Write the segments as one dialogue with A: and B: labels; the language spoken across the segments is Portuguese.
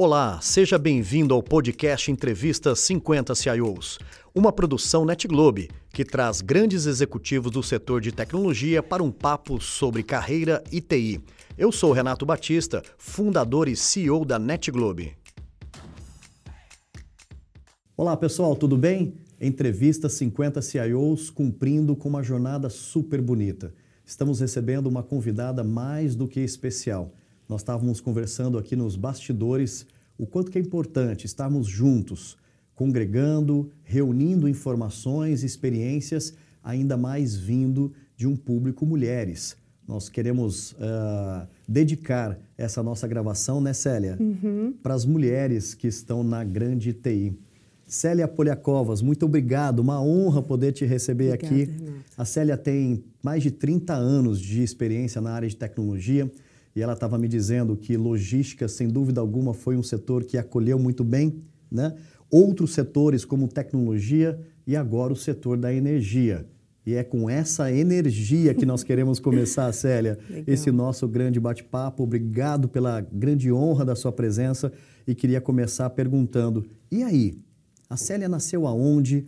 A: Olá, seja bem-vindo ao podcast Entrevista 50 CIOs, uma produção NetGlobe que traz grandes executivos do setor de tecnologia para um papo sobre carreira e TI. Eu sou Renato Batista, fundador e CEO da NetGlobe. Olá pessoal, tudo bem? Entrevista 50 CIOs cumprindo com uma jornada super bonita. Estamos recebendo uma convidada mais do que especial. Nós estávamos conversando aqui nos bastidores o quanto que é importante estarmos juntos, congregando, reunindo informações, experiências, ainda mais vindo de um público mulheres. Nós queremos uh, dedicar essa nossa gravação, né, Célia? Uhum. Para as mulheres que estão na grande TI. Célia Poliakovas, muito obrigado, uma honra poder te receber Obrigada, aqui. Renato. A Célia tem mais de 30 anos de experiência na área de tecnologia e ela estava me dizendo que logística, sem dúvida alguma, foi um setor que acolheu muito bem, né? Outros setores como tecnologia e agora o setor da energia. E é com essa energia que nós queremos começar, Célia, esse nosso grande bate-papo. Obrigado pela grande honra da sua presença e queria começar perguntando: e aí? A Célia nasceu aonde?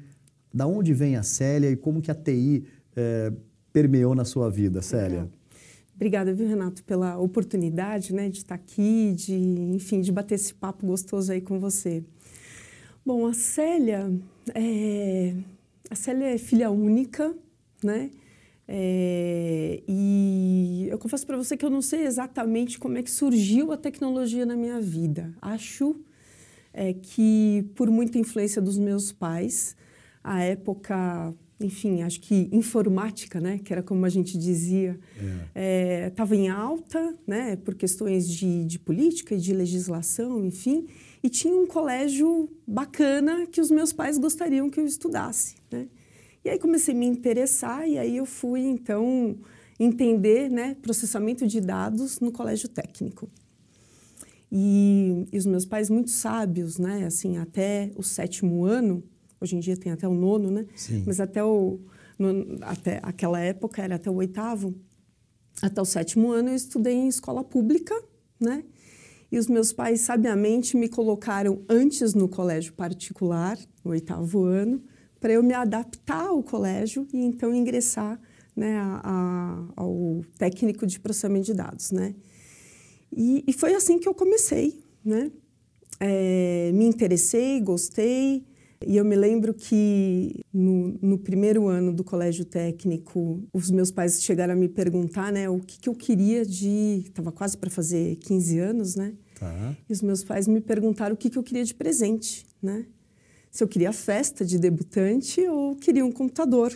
A: Da onde vem a Célia e como que a TI é, permeou na sua vida, Célia? Legal.
B: Obrigada, viu, Renato, pela oportunidade né, de estar aqui, de, enfim, de bater esse papo gostoso aí com você. Bom, a Célia é, a Célia é filha única, né? É, e eu confesso para você que eu não sei exatamente como é que surgiu a tecnologia na minha vida. Acho é, que por muita influência dos meus pais, a época enfim, acho que informática, né, que era como a gente dizia, estava é. é, em alta, né, por questões de, de política e de legislação, enfim, e tinha um colégio bacana que os meus pais gostariam que eu estudasse, né. E aí comecei a me interessar e aí eu fui, então, entender, né, processamento de dados no colégio técnico. E, e os meus pais muito sábios, né, assim, até o sétimo ano, Hoje em dia tem até o nono, né? Sim. Mas até, o, no, até aquela época era até o oitavo. Até o sétimo ano eu estudei em escola pública, né? E os meus pais sabiamente me colocaram antes no colégio particular, no oitavo ano, para eu me adaptar ao colégio e então ingressar né, a, a, ao técnico de processamento de dados, né? E, e foi assim que eu comecei, né? É, me interessei, gostei, e eu me lembro que no, no, primeiro ano do colégio técnico, os meus pais chegaram a me perguntar, né, o que, que eu queria de. Estava quase para fazer 15 anos, né? Tá. E os meus pais me perguntaram o que, que eu queria de presente, né? Se eu queria festa de debutante ou queria um computador.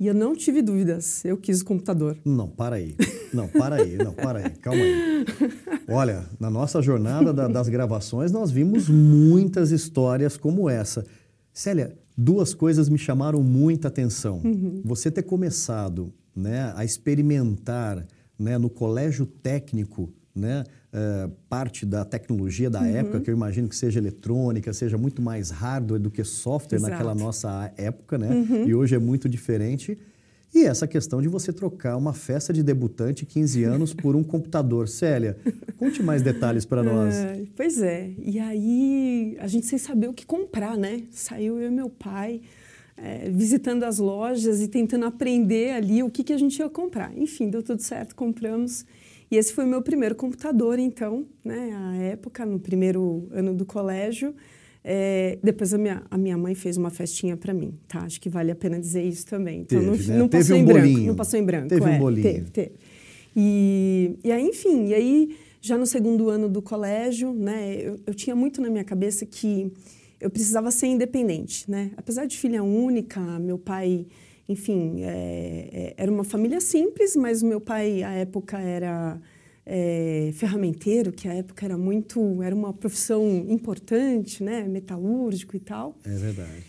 B: E eu não tive dúvidas, eu quis o computador.
A: Não, para aí. Não, para aí, não, para aí, calma aí. Olha, na nossa jornada da, das gravações, nós vimos muitas histórias como essa. Célia, duas coisas me chamaram muita atenção. Uhum. Você ter começado né, a experimentar né, no colégio técnico né, uh, parte da tecnologia da uhum. época, que eu imagino que seja eletrônica, seja muito mais hardware do que software Exato. naquela nossa época, né? Uhum. E hoje é muito diferente. E essa questão de você trocar uma festa de debutante 15 anos por um computador. Célia, conte mais detalhes para nós.
B: É, pois é. E aí, a gente sem saber o que comprar, né? Saiu eu e meu pai é, visitando as lojas e tentando aprender ali o que, que a gente ia comprar. Enfim, deu tudo certo, compramos. E esse foi o meu primeiro computador, então, né, à época, no primeiro ano do colégio. É, depois a minha, a minha mãe fez uma festinha para mim, tá? Acho que vale a pena dizer isso também.
A: Então, teve, não, né? não passou um em
B: bolinho.
A: branco.
B: Não passou em branco.
A: Teve
B: é,
A: um bolinho.
B: Teve, teve. E, e aí, enfim, e aí, já no segundo ano do colégio, né, eu, eu tinha muito na minha cabeça que eu precisava ser independente, né? Apesar de filha única, meu pai enfim, é, é, era uma família simples, mas meu pai, à época, era é, ferramenteiro, que à época era muito, era uma profissão importante, né, metalúrgico e tal.
A: É verdade.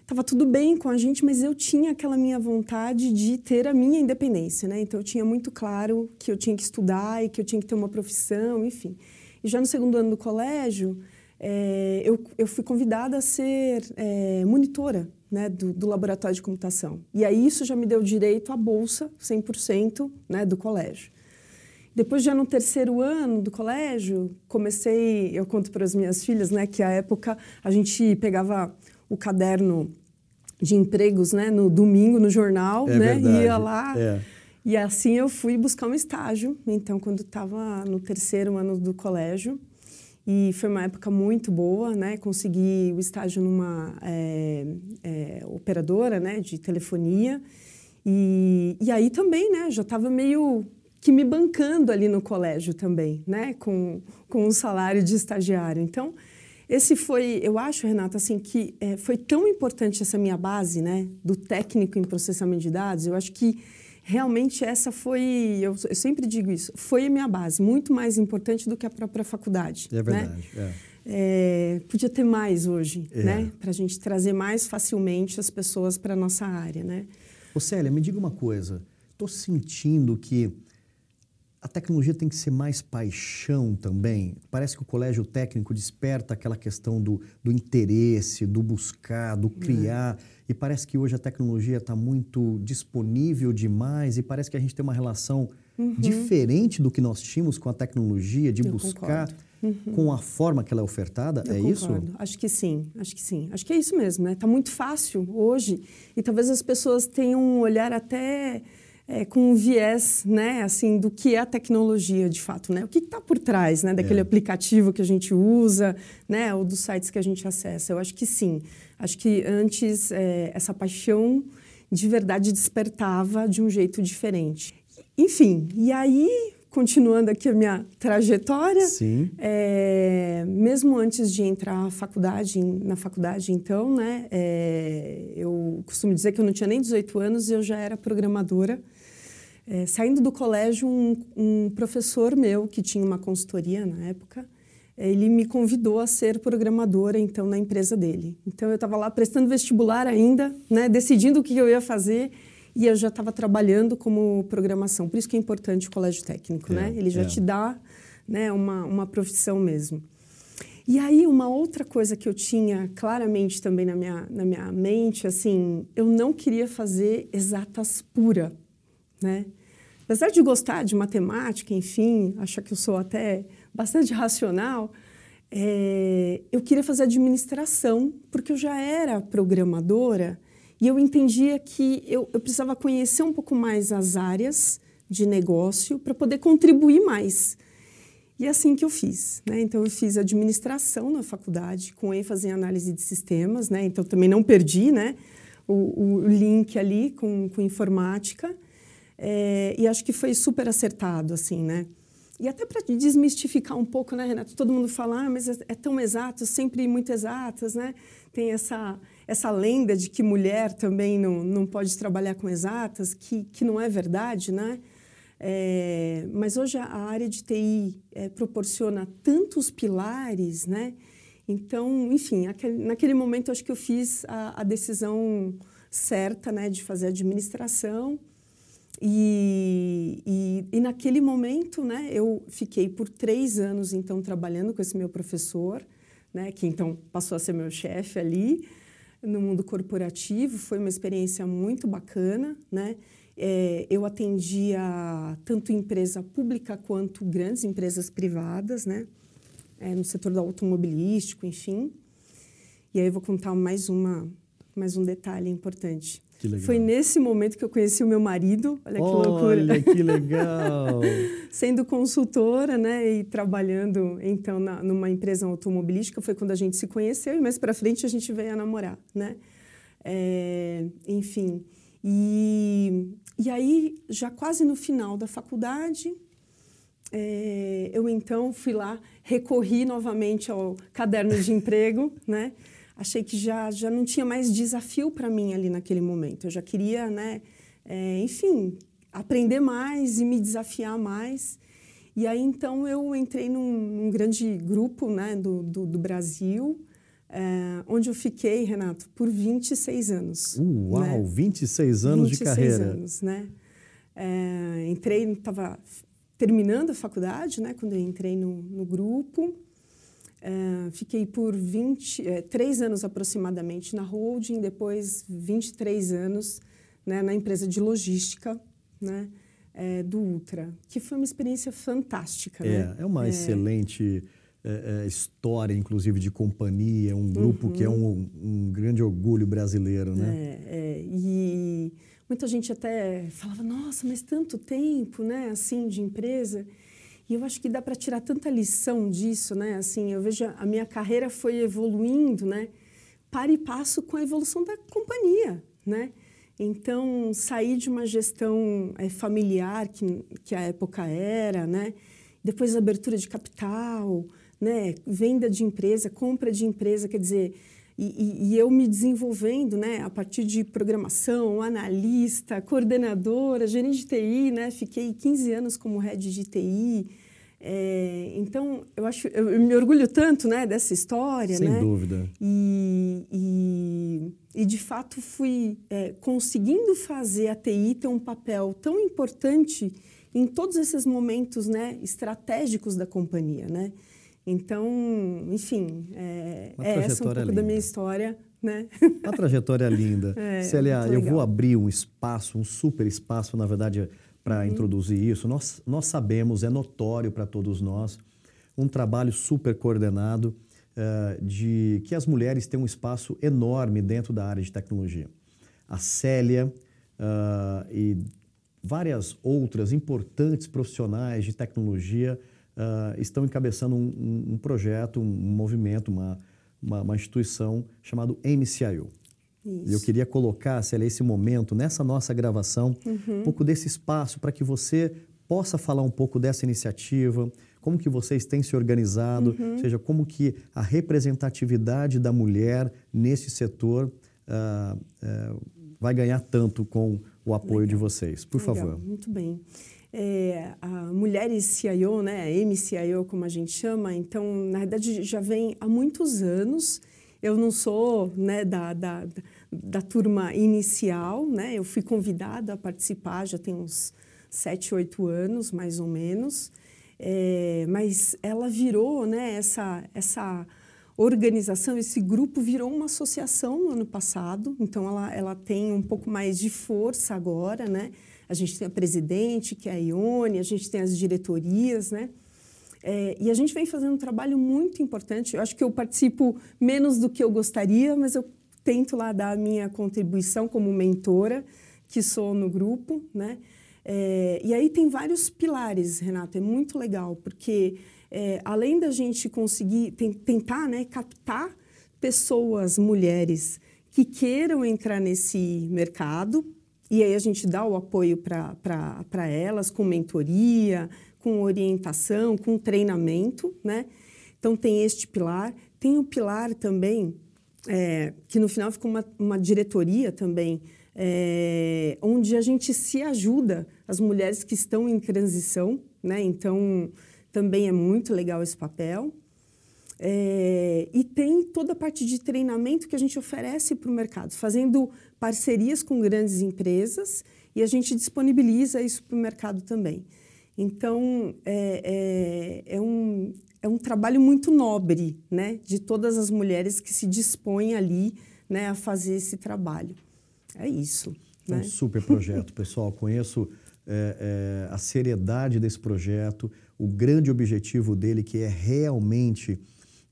B: Estava é, tudo bem com a gente, mas eu tinha aquela minha vontade de ter a minha independência, né? Então eu tinha muito claro que eu tinha que estudar e que eu tinha que ter uma profissão, enfim. E já no segundo ano do colégio, é, eu, eu fui convidada a ser é, monitora né, do, do, laboratório de computação. E aí isso já me deu direito à bolsa 100% né, do colégio. Depois, já no terceiro ano do colégio, comecei, eu conto para as minhas filhas, né, que a época a gente pegava o caderno de empregos, né, no domingo no jornal,
A: é
B: né,
A: verdade.
B: ia lá.
A: É.
B: E assim eu fui buscar um estágio. Então, quando estava no terceiro ano do colégio, e foi uma época muito boa, né? Consegui o estágio numa é, é, operadora, né, de telefonia. E, e aí também, né, já estava meio que me bancando ali no colégio também, né, com, com um salário de estagiário. Então, esse foi, eu acho, Renata, assim, que é, foi tão importante essa minha base, né, do técnico em processamento de dados. Eu acho que realmente essa foi, eu, eu, sempre digo isso, foi a minha base, muito mais importante do que a própria faculdade.
A: É verdade.
B: Né? É. É, podia ter mais hoje, é. né? Para a gente trazer mais facilmente as pessoas para a nossa área, né?
A: Ô Célia, me diga uma coisa. Estou sentindo que a tecnologia tem que ser mais paixão também. Parece que o colégio técnico desperta aquela questão do, do interesse, do buscar, do criar. É. E parece que hoje a tecnologia está muito disponível demais e parece que a gente tem uma relação uhum. diferente do que nós tínhamos com a tecnologia, de
B: Eu
A: buscar uhum. com a forma que ela é ofertada.
B: Eu
A: é
B: concordo.
A: isso?
B: Acho que sim, acho que sim. Acho que é isso mesmo, né? Está muito fácil hoje e talvez as pessoas tenham um olhar até é, com um viés, né, assim, do que é a tecnologia de fato, né? O que está por trás, né, daquele é. aplicativo que a gente usa, né, ou dos sites que a gente acessa. Eu acho que sim. Acho que antes é, essa paixão de verdade despertava de um jeito diferente. Enfim, e aí continuando aqui a minha trajetória, é, mesmo antes de entrar na faculdade, na faculdade então, né, é, eu costumo dizer que eu não tinha nem 18 anos e eu já era programadora. É, saindo do colégio, um, um, professor meu, que tinha uma consultoria na época, ele me convidou a ser programadora, então, na empresa dele. Então, eu estava lá prestando vestibular ainda, né, decidindo o que eu ia fazer, e eu já estava trabalhando como programação. Por isso que é importante o colégio técnico, é, né? Ele já é. te dá né, uma, uma profissão mesmo. E aí, uma outra coisa que eu tinha claramente também na minha, na minha mente, assim, eu não queria fazer exatas pura, né? Apesar de gostar de matemática, enfim, achar que eu sou até bastante racional, é, eu queria fazer administração, porque eu já era programadora e eu entendia que eu, eu precisava conhecer um pouco mais as áreas de negócio para poder contribuir mais. E é assim que eu fiz. Né? Então, eu fiz administração na faculdade, com ênfase em análise de sistemas. Né? Então, também não perdi né? o, o link ali com, com informática. É, e acho que foi super acertado, assim, né? E até para desmistificar um pouco, né, Renato? Todo mundo fala, ah, mas é, é, tão exato, sempre muito exatas, né? Tem essa, essa lenda de que mulher também não, não pode trabalhar com exatas, que, que não é verdade, né? É, mas hoje a área de TI é, proporciona tantos pilares, né? Então, enfim, aquele, naquele momento acho que eu fiz a, a decisão certa, né, de fazer administração e, e, e, naquele momento, né, eu fiquei por três anos, então, trabalhando com esse meu professor, né, que então passou a ser meu chefe ali, no mundo corporativo. Foi uma experiência muito bacana, né? É, eu atendia tanto empresa pública quanto grandes empresas privadas, né? É, no setor do automobilístico, enfim. E aí eu vou contar mais, uma, mais um detalhe importante. Foi nesse momento que eu conheci o meu marido. Olha que
A: Olha,
B: loucura.
A: Olha que legal.
B: Sendo consultora, né, e trabalhando então na, numa empresa automobilística, foi quando a gente se conheceu e mais para frente a gente veio a namorar, né? É, enfim, e, e aí já quase no final da faculdade, é, eu então fui lá, recorri novamente ao caderno de emprego, né? Achei que já, já não tinha mais desafio para mim ali naquele momento. Eu já queria, né, é, enfim, aprender mais e me desafiar mais. E aí, então, eu entrei num, num grande grupo né, do, do, do Brasil, é, onde eu fiquei, Renato, por 26 anos.
A: Uau, né? 26 anos 26 de carreira. 26
B: anos, né? É, entrei, estava terminando a faculdade, né, quando eu entrei no, no grupo. Uh, fiquei por 20, é, três anos aproximadamente na holding, depois 23 anos né, na empresa de logística, né, é, do Ultra, que foi uma experiência fantástica.
A: É,
B: né?
A: é uma é. excelente é, história, inclusive, de companhia, um grupo uhum. que é um, um, grande orgulho brasileiro, né?
B: É, é, e muita gente até falava, nossa, mas tanto tempo, né, assim, de empresa. E eu acho que dá para tirar tanta lição disso, né? Assim, eu vejo a minha carreira foi evoluindo, né? Para e passo com a evolução da companhia, né? Então, sair de uma gestão é, familiar, que, que a época era, né? depois abertura de capital, né? venda de empresa, compra de empresa, quer dizer, e, e, eu me desenvolvendo né? a partir de programação, analista, coordenadora, gerente de TI, né? fiquei 15 anos como head de TI, é, então, eu acho, eu, eu, me orgulho tanto, né, dessa história,
A: Sem
B: né?
A: dúvida.
B: E, e, e, de fato fui é, conseguindo fazer a TI ter um papel tão importante em todos esses momentos, né, estratégicos da companhia, né? Então, enfim, é, é essa um pouco linda. da minha história, né?
A: Uma trajetória linda. É, Célia, eu vou abrir um espaço, um super espaço, na verdade para uhum. introduzir isso. Nós, nós sabemos, é notório para todos nós, um trabalho super coordenado uh, de que as mulheres têm um espaço enorme dentro da área de tecnologia. A Célia uh, e várias outras importantes profissionais de tecnologia uh, estão encabeçando um, um, um projeto, um, movimento, uma, uma, uma, instituição chamado MCIO. Isso. Eu queria colocar, Célia, esse momento nessa nossa gravação, uhum. um pouco desse espaço para que você possa falar um pouco dessa iniciativa, como que vocês têm se organizado, uhum. ou seja, como que a representatividade da mulher nesse setor uh, uh, vai ganhar tanto com o apoio Legal. de vocês. Por
B: Legal.
A: favor.
B: Muito bem. É, a Mulheres CIO, né, MCIO, como a gente chama, então, na verdade, já vem há muitos anos eu não sou né, da, da, da turma inicial, né? Eu fui convidada a participar já tem uns sete, oito anos, mais ou menos. É, mas ela virou, né, essa, essa organização, esse grupo virou uma associação no ano passado, então ela, ela tem um pouco mais de força agora, né? A gente tem a presidente, que é a Ione, a gente tem as diretorias, né? É, e a gente vem fazendo um trabalho muito importante. Eu acho que eu participo menos do que eu gostaria, mas eu tento lá dar a minha contribuição como mentora, que sou no grupo, né? É, e aí tem vários pilares, Renato, é muito legal, porque é, além da gente conseguir tentar né, captar pessoas, mulheres, que queiram entrar nesse mercado, e aí a gente dá o apoio para elas com mentoria, com orientação, com treinamento, né? Então tem este pilar. Tem o pilar também, é, que no final fica uma, uma diretoria também, é, onde a gente se ajuda, as mulheres que estão em transição, né? Então também é muito legal esse papel. É, e tem toda a parte de treinamento que a gente oferece para o mercado, fazendo parcerias com grandes empresas e a gente disponibiliza isso para o mercado também. Então, é, é, é, um, é um trabalho muito nobre, né? De todas as mulheres que se dispõem ali né, a fazer esse trabalho. É isso.
A: É um
B: né?
A: super projeto, pessoal. Conheço é, é, a seriedade desse projeto, o grande objetivo dele, que é realmente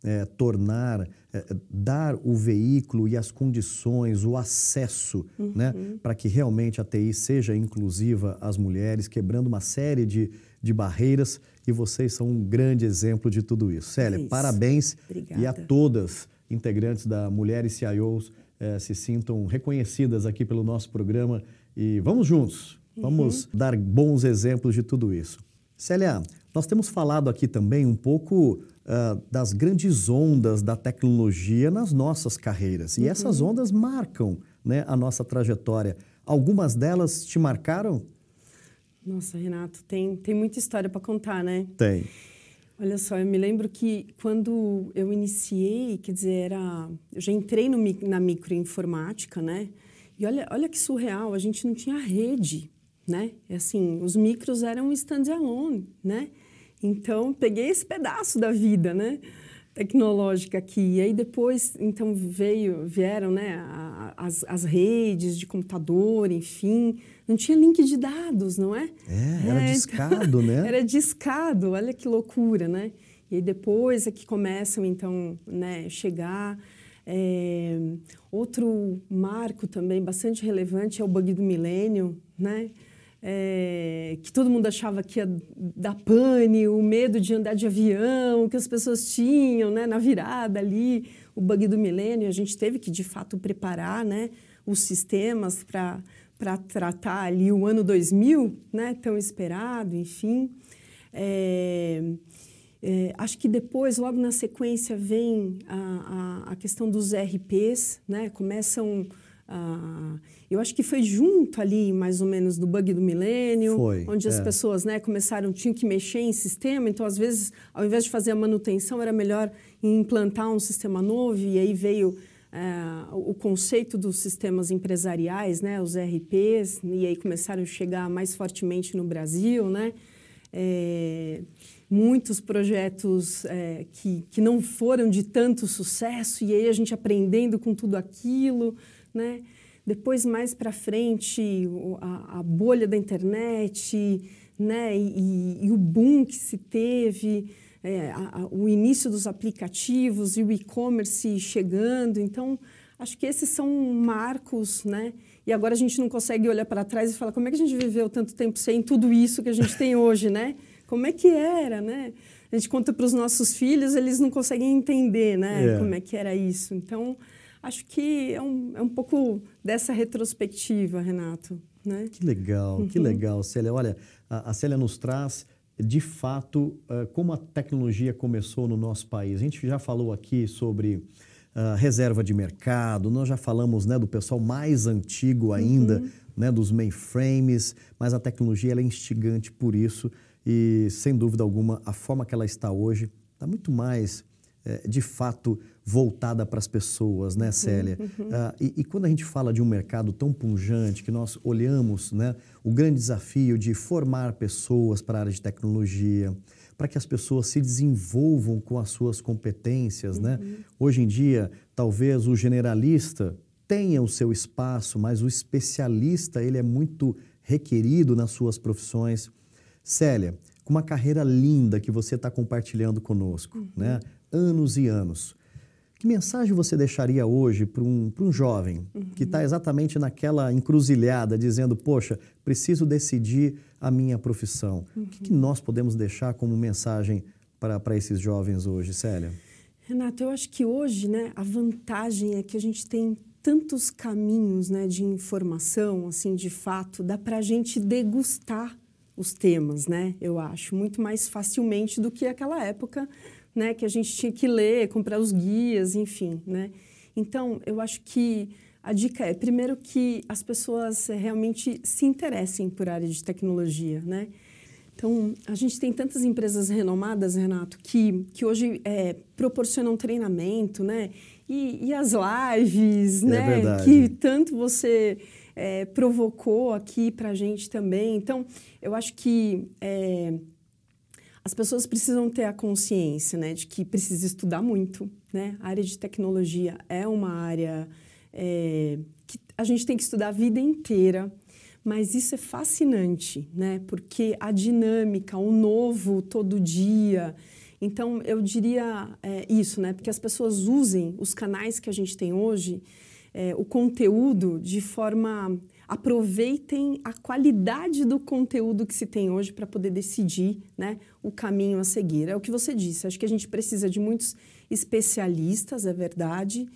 A: é, tornar, é, dar o veículo e as condições, o acesso, né, uhum. né, para que realmente a TI seja inclusiva às mulheres, quebrando uma série de, de barreiras. E vocês são um grande exemplo de tudo isso. Célia, isso. parabéns.
B: Obrigada.
A: E a todas integrantes da Mulheres CIOs é, se sintam reconhecidas aqui pelo nosso programa. E vamos juntos, vamos uhum. dar bons exemplos de tudo isso. Célia, nós temos falado aqui também um pouco uh, das grandes ondas da tecnologia nas nossas carreiras. E uhum. essas ondas marcam né, a nossa trajetória. Algumas delas te marcaram?
B: Nossa, Renato, tem, tem muita história para contar, né?
A: Tem.
B: Olha só, eu me lembro que quando eu iniciei, quer dizer, era, eu já entrei no, na microinformática, né? E olha, olha que surreal, a gente não tinha rede, né? E assim, os micros eram standalone, né? Então, peguei esse pedaço da vida, né? tecnológica aqui. E aí depois, então, veio, vieram né, as, as redes de computador, enfim. Não tinha link de dados, não é?
A: É, era é, discado, né?
B: Era discado, olha que loucura, né? E aí depois é que começam, então, né, chegar... É, outro marco também bastante relevante é o bug do milênio, né? É, que todo mundo achava que ia dar pane, o medo de andar de avião, que as pessoas tinham né, na virada ali, o bug do milênio. A gente teve que, de fato, preparar né, os sistemas para tratar ali o ano 2000, né, tão esperado, enfim. É, é, acho que depois, logo na sequência, vem a, a, a questão dos RPs, né, começam ah, eu acho que foi junto ali, mais ou menos, do bug do milênio, onde as é. pessoas né, começaram, tinham que mexer em sistema, então, às vezes, ao invés de fazer a manutenção, era melhor implantar um sistema novo, e aí veio é, o conceito dos sistemas empresariais, né, os RPs, e aí começaram a chegar mais fortemente no Brasil, né? É, muitos projetos é, que, que não foram de tanto sucesso, e aí a gente aprendendo com tudo aquilo né? Depois, mais para frente, a, a, bolha da internet, né? E, e, o boom que se teve, é, a, a, o início dos aplicativos e o e-commerce chegando. Então, acho que esses são marcos, né? E agora a gente não consegue olhar para trás e falar como é que a gente viveu tanto tempo sem tudo isso que a gente tem hoje, né? Como é que era, né? A gente conta para os nossos filhos, eles não conseguem entender, né? É. Como é que era isso. Então, acho que é um, é um pouco dessa retrospectiva, Renato. Né?
A: Que legal, uhum. que legal, Célia. Olha, a, a Célia nos traz, de fato, uh, como a tecnologia começou no nosso país. A gente já falou aqui sobre uh, reserva de mercado, nós já falamos né, do pessoal mais antigo ainda, uhum. né, dos mainframes, mas a tecnologia ela é instigante por isso e, sem dúvida alguma, a forma que ela está hoje está muito mais, de fato, voltada para as pessoas, né, uhum, Célia? Uhum. Ah, e, e, quando a gente fala de um mercado tão punjante, que nós olhamos né, o grande desafio de formar pessoas para a área de tecnologia, para que as pessoas se desenvolvam com as suas competências, né? uhum. né? Hoje em dia, talvez o generalista tenha o seu espaço, mas o especialista, ele é muito requerido nas suas profissões. Célia, com uma carreira linda que você está compartilhando conosco, né? Uhum. Anos e anos. Que mensagem você deixaria hoje para um, um jovem uhum. que está exatamente naquela encruzilhada, dizendo: Poxa, preciso decidir a minha profissão? Uhum. O que, que, nós podemos deixar como mensagem para esses jovens hoje, Célia?
B: Renato, eu acho que hoje né, a vantagem é que a gente tem tantos caminhos né, de informação, assim, de fato, dá para a gente degustar os temas, né? Eu acho, muito mais facilmente do que aquela época né, que a gente tinha que ler, comprar os guias, enfim, né? Então, eu acho que a dica é, primeiro, que as pessoas realmente se interessem por área de tecnologia, né? Então, a gente tem tantas empresas renomadas, Renato, que, que hoje é, proporcionam treinamento, né? E, e as lives, é né? Verdade. Que tanto você é, provocou aqui para a gente também. Então, eu acho que é, as pessoas precisam ter a consciência né, de que precisa estudar muito. Né? A área de tecnologia é uma área é, que a gente tem que estudar a vida inteira, mas isso é fascinante, né? porque a dinâmica, o novo todo dia. Então, eu diria é, isso, né? porque as pessoas usem os canais que a gente tem hoje, é, o conteúdo de forma aproveitem a qualidade do conteúdo que se tem hoje para poder decidir né, o caminho a seguir. É o que você disse, acho que a gente precisa de muitos especialistas, é verdade,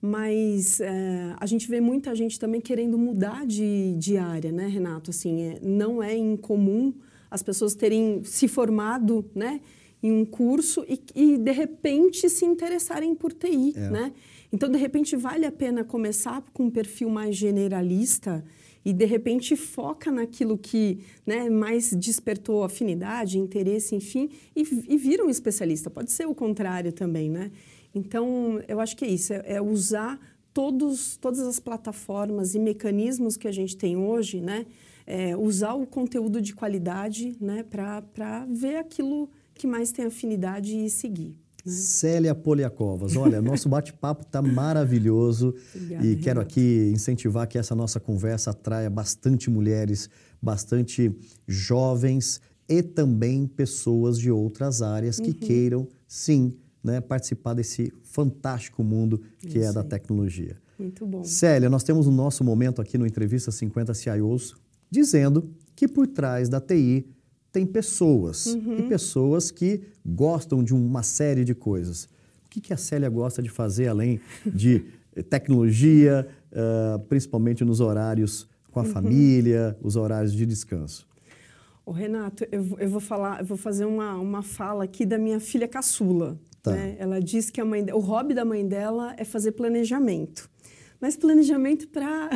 B: mas é, a gente vê muita gente também querendo mudar de, de área, né, Renato? Assim, é, não é incomum as pessoas terem se formado né, em um curso e, e de repente se interessarem por TI, é. né? Então, de repente, vale a pena começar com um perfil mais generalista e, de repente, foca naquilo que né, mais despertou afinidade, interesse, enfim, e, e vira um especialista. Pode ser o contrário também, né? Então, eu acho que é isso, é, é usar todos, todas as plataformas e mecanismos que a gente tem hoje, né? É, usar o conteúdo de qualidade né, para ver aquilo que mais tem afinidade e seguir.
A: Célia Poliakovas, olha, nosso bate-papo está maravilhoso Obrigada, e quero aqui incentivar que essa nossa conversa atraia bastante mulheres, bastante jovens e também pessoas de outras áreas que uhum. queiram, sim, né, participar desse fantástico mundo que Isso é da aí. tecnologia.
B: Muito bom.
A: Célia, nós temos o nosso momento aqui no Entrevista 50 CIOs dizendo que por trás da TI tem pessoas uhum. e pessoas que gostam de uma série de coisas. O que, que a Célia gosta de fazer além de tecnologia, uh, principalmente nos horários com a uhum. família, os horários de descanso?
B: O Renato, eu, eu, vou falar, eu vou fazer uma, uma fala aqui da minha filha caçula. Tá. Né? Ela diz que a mãe, o hobby da mãe dela é fazer planejamento mas planejamento para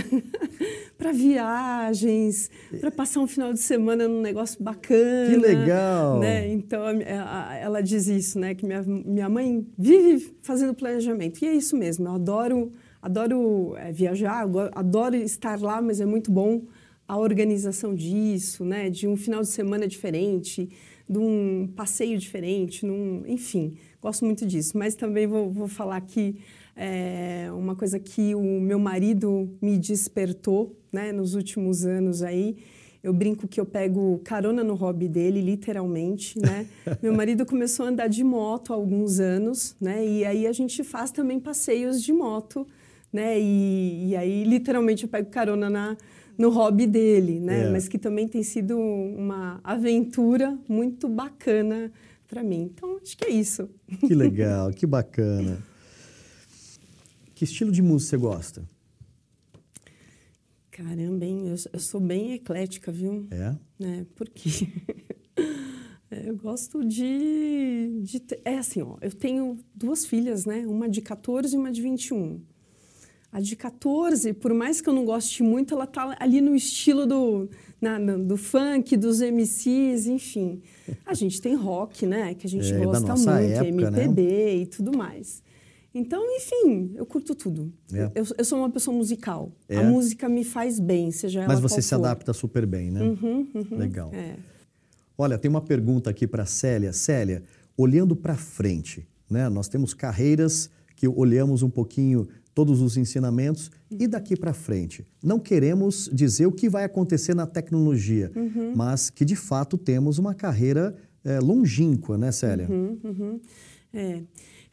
B: viagens, para passar um final de semana num negócio bacana.
A: Que legal!
B: Né? Então, ela diz isso, né? Que minha, minha mãe vive fazendo planejamento. E é isso mesmo, eu adoro, adoro é, viajar, adoro estar lá, mas é muito bom a organização disso, né? De um final de semana diferente, de um passeio diferente, num, enfim, gosto muito disso. Mas também vou, vou falar que é uma coisa que o meu marido me despertou né, nos últimos anos aí. Eu brinco que eu pego carona no hobby dele, literalmente, né? Meu marido começou a andar de moto há alguns anos, né? E aí a gente faz também passeios de moto, né? E, e aí, literalmente, eu pego carona na, no hobby dele, né? É. Mas que também tem sido uma aventura muito bacana para mim. Então, acho que é isso.
A: Que legal, que bacana. Que estilo de música você gosta?
B: Caramba, hein? Eu, eu sou bem eclética, viu?
A: É?
B: É, porque eu gosto de, de... É assim, ó, eu tenho duas filhas, né? Uma de 14 e uma de 21. A de 14, por mais que eu não goste muito, ela tá ali no estilo do, na, do funk, dos MCs, enfim. A gente tem rock, né? Que a gente é, gosta muito, época, MPB né? e tudo mais. Então, enfim, eu curto tudo. É. Eu, eu, sou uma pessoa musical. É. A música me faz bem, seja ela
A: Mas você se
B: for.
A: adapta super bem, né?
B: Uhum, uhum,
A: Legal.
B: É.
A: Olha, tem uma pergunta aqui para Célia. Célia, olhando para frente, né? Nós temos carreiras que olhamos um pouquinho todos os ensinamentos e daqui para frente. Não queremos dizer o que vai acontecer na tecnologia, uhum. mas que de fato temos uma carreira é, longínqua, né, Célia?
B: Uhum, uhum. É.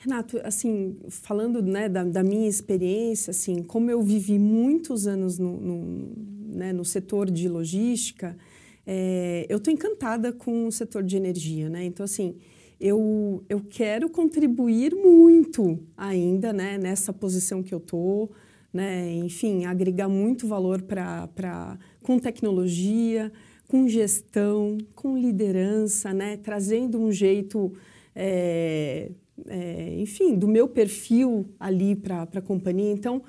B: Renato, assim, falando né, da, da, minha experiência, assim, como eu vivi muitos anos no, no, né, no setor de logística, é, eu estou encantada com o setor de energia, né? Então, assim, eu, eu quero contribuir muito ainda né, nessa posição que eu estou, né? enfim, agregar muito valor para com tecnologia, com gestão, com liderança, né? trazendo um jeito é, é, enfim, do meu perfil ali para a companhia. Então,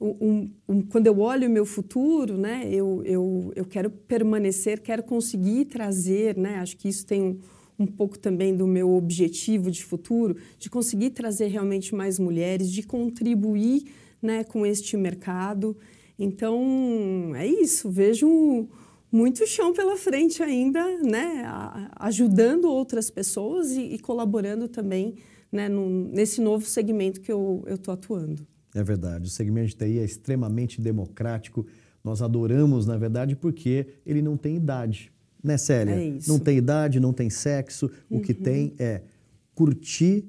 B: um, um, quando eu olho o meu futuro, né, eu, eu, eu quero permanecer, quero conseguir trazer, né, acho que isso tem um, um pouco também do meu objetivo de futuro, de conseguir trazer realmente mais mulheres, de contribuir né, com este mercado. Então, é isso, vejo muito chão pela frente ainda, né, ajudando outras pessoas e, e colaborando também né, no, nesse novo segmento que eu estou atuando.
A: É verdade. O segmento de TI é extremamente democrático. Nós adoramos, na verdade, porque ele não tem idade. Né, Célia?
B: É isso.
A: Não tem idade, não tem sexo. O que uhum. tem é curtir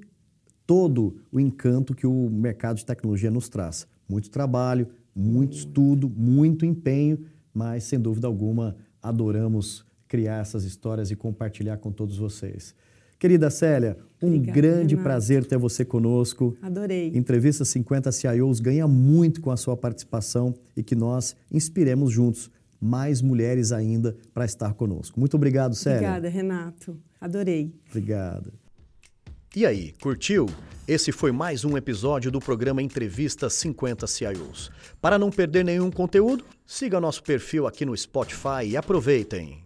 A: todo o encanto que o mercado de tecnologia nos traz. Muito trabalho, muito estudo, muito empenho, mas sem dúvida alguma adoramos criar essas histórias e compartilhar com todos vocês. Querida Célia, um Obrigada, grande Renato. prazer ter você conosco.
B: Adorei.
A: Entrevista 50 CIOs ganha muito com a sua participação e que nós inspiremos juntos mais mulheres ainda para estar conosco. Muito obrigado, Célia.
B: Obrigada, Renato. Adorei.
A: Obrigado. E aí, curtiu? Esse foi mais um episódio do programa Entrevista 50 CIOs. Para não perder nenhum conteúdo, siga nosso perfil aqui no Spotify e aproveitem.